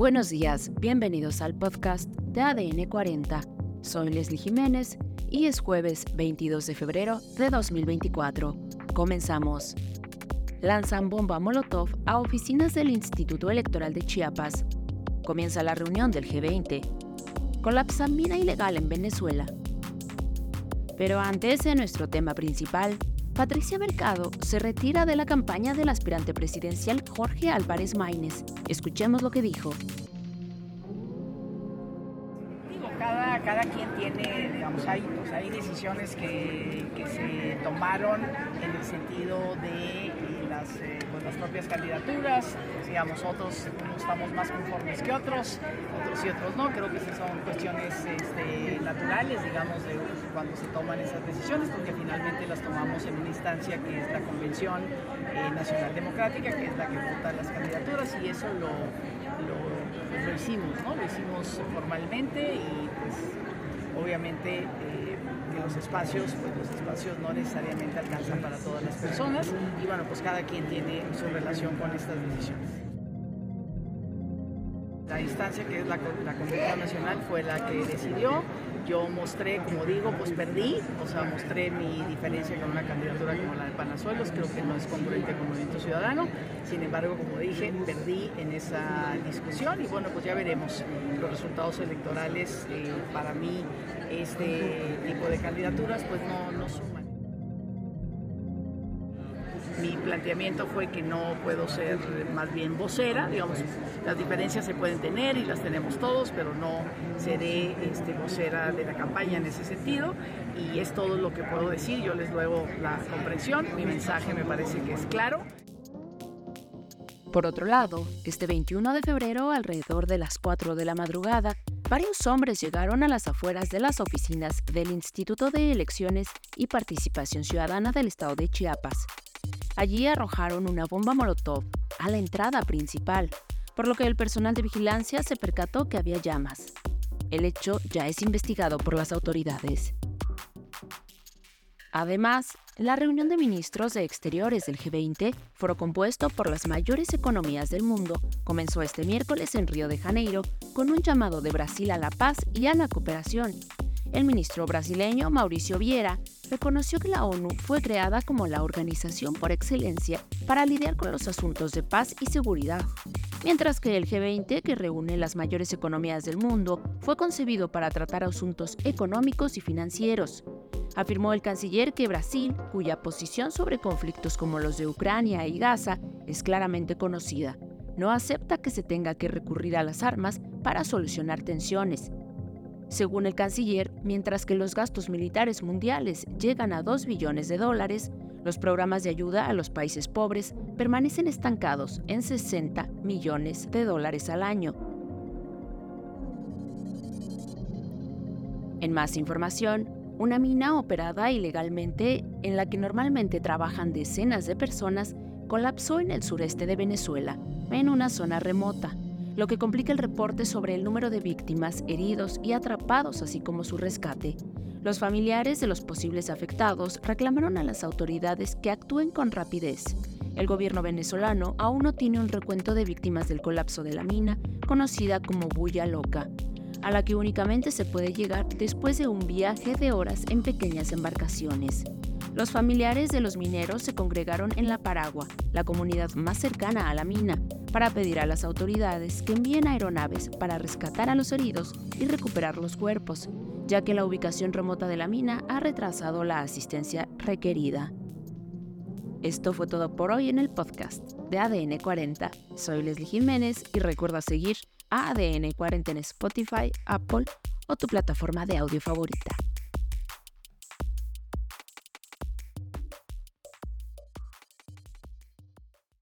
Buenos días, bienvenidos al podcast de ADN 40. Soy Leslie Jiménez y es jueves 22 de febrero de 2024. Comenzamos. Lanzan bomba Molotov a oficinas del Instituto Electoral de Chiapas. Comienza la reunión del G20. Colapsa mina ilegal en Venezuela. Pero antes de nuestro tema principal, Patricia Mercado se retira de la campaña del aspirante presidencial Jorge Álvarez Maínez. Escuchemos lo que dijo. Cada, quien tiene, digamos, hay, pues, hay decisiones que, que, se tomaron en el sentido de eh, las, eh, pues, las propias candidaturas, digamos, otros estamos más conformes que otros, otros y otros no, creo que esas son cuestiones este, naturales, digamos, de cuando se toman esas decisiones, porque finalmente las tomamos en una instancia que es la Convención eh, Nacional Democrática, que es la que vota las candidaturas, y eso lo, lo, lo hicimos, ¿no? Lo hicimos formalmente y pues obviamente eh, los espacios, pues los espacios no necesariamente alcanzan para todas las personas y bueno, pues cada quien tiene su relación con estas decisiones. La instancia que es la, la Convención Nacional fue la que decidió, yo mostré, como digo, pues perdí, o sea, mostré mi diferencia con una candidatura como la de Panazuelos, creo que no es congruente con Movimiento Ciudadano, sin embargo, como dije, perdí en esa discusión y bueno, pues ya veremos los resultados electorales. Eh, para mí, este tipo de candidaturas pues no, no suman planteamiento fue que no puedo ser más bien vocera, digamos, las diferencias se pueden tener y las tenemos todos, pero no seré este, vocera de la campaña en ese sentido y es todo lo que puedo decir, yo les luego la comprensión, mi mensaje me parece que es claro. Por otro lado, este 21 de febrero, alrededor de las 4 de la madrugada, varios hombres llegaron a las afueras de las oficinas del Instituto de Elecciones y Participación Ciudadana del Estado de Chiapas, Allí arrojaron una bomba molotov a la entrada principal, por lo que el personal de vigilancia se percató que había llamas. El hecho ya es investigado por las autoridades. Además, la reunión de ministros de Exteriores del G20, foro compuesto por las mayores economías del mundo, comenzó este miércoles en Río de Janeiro con un llamado de Brasil a la paz y a la cooperación. El ministro brasileño Mauricio Vieira reconoció que la ONU fue creada como la organización por excelencia para lidiar con los asuntos de paz y seguridad, mientras que el G20, que reúne las mayores economías del mundo, fue concebido para tratar asuntos económicos y financieros. Afirmó el canciller que Brasil, cuya posición sobre conflictos como los de Ucrania y Gaza es claramente conocida, no acepta que se tenga que recurrir a las armas para solucionar tensiones según el canciller, mientras que los gastos militares mundiales llegan a 2 billones de dólares, los programas de ayuda a los países pobres permanecen estancados en 60 millones de dólares al año. En más información, una mina operada ilegalmente en la que normalmente trabajan decenas de personas colapsó en el sureste de Venezuela, en una zona remota lo que complica el reporte sobre el número de víctimas, heridos y atrapados, así como su rescate. Los familiares de los posibles afectados reclamaron a las autoridades que actúen con rapidez. El gobierno venezolano aún no tiene un recuento de víctimas del colapso de la mina, conocida como Bulla Loca, a la que únicamente se puede llegar después de un viaje de horas en pequeñas embarcaciones. Los familiares de los mineros se congregaron en La Paragua, la comunidad más cercana a la mina, para pedir a las autoridades que envíen aeronaves para rescatar a los heridos y recuperar los cuerpos, ya que la ubicación remota de la mina ha retrasado la asistencia requerida. Esto fue todo por hoy en el podcast de ADN 40. Soy Leslie Jiménez y recuerda seguir a ADN 40 en Spotify, Apple o tu plataforma de audio favorita.